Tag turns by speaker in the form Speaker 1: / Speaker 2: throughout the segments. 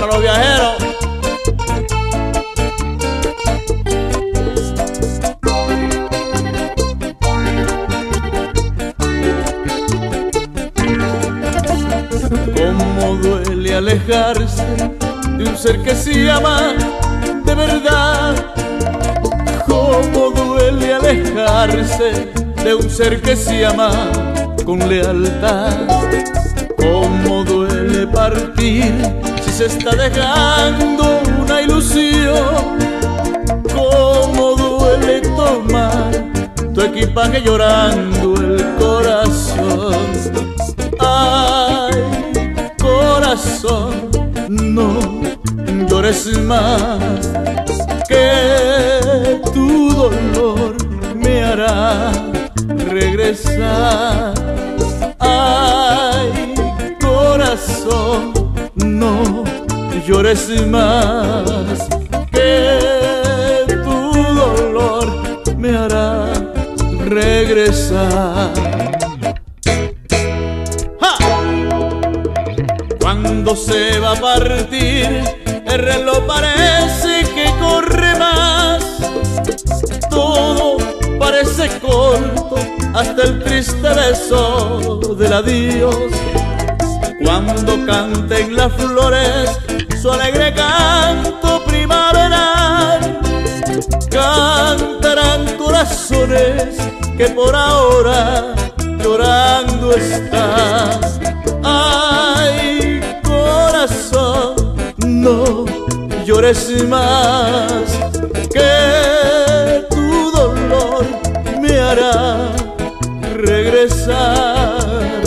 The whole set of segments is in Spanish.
Speaker 1: para los viajeros. Cómo duele alejarse de un ser que se ama de verdad. Cómo duele alejarse de un ser que se ama con lealtad. Cómo duele partir se está dejando una ilusión. Cómo duele tomar tu equipaje llorando el corazón. Ay, corazón, no llores más, que tu dolor me hará regresar. Ay, corazón, llores más, que tu dolor me hará regresar. ¡Ja! Cuando se va a partir, el reloj parece que corre más. Todo parece corto hasta el triste beso del adiós. Cuando canten las flores su alegre canto primaveral, cantarán corazones que por ahora llorando están. Ay, corazón, no llores más, que tu dolor me hará regresar.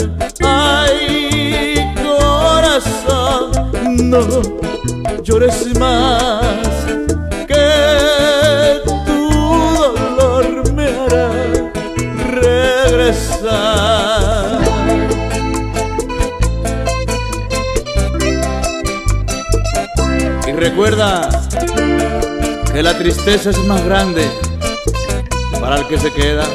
Speaker 1: Ay, corazón, no llores más, que tu dolor me hará regresar. Y recuerda que la tristeza es más grande para el que se queda.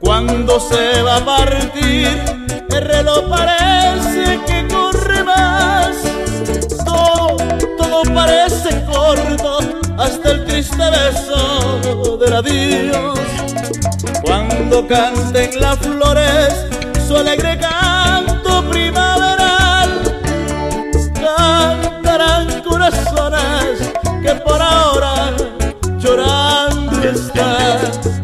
Speaker 1: Cuando se va a partir, el reloj parece que corre más. Todo, todo parece corto, hasta el triste beso del adiós. Cuando canten las flores, su alegre canto love.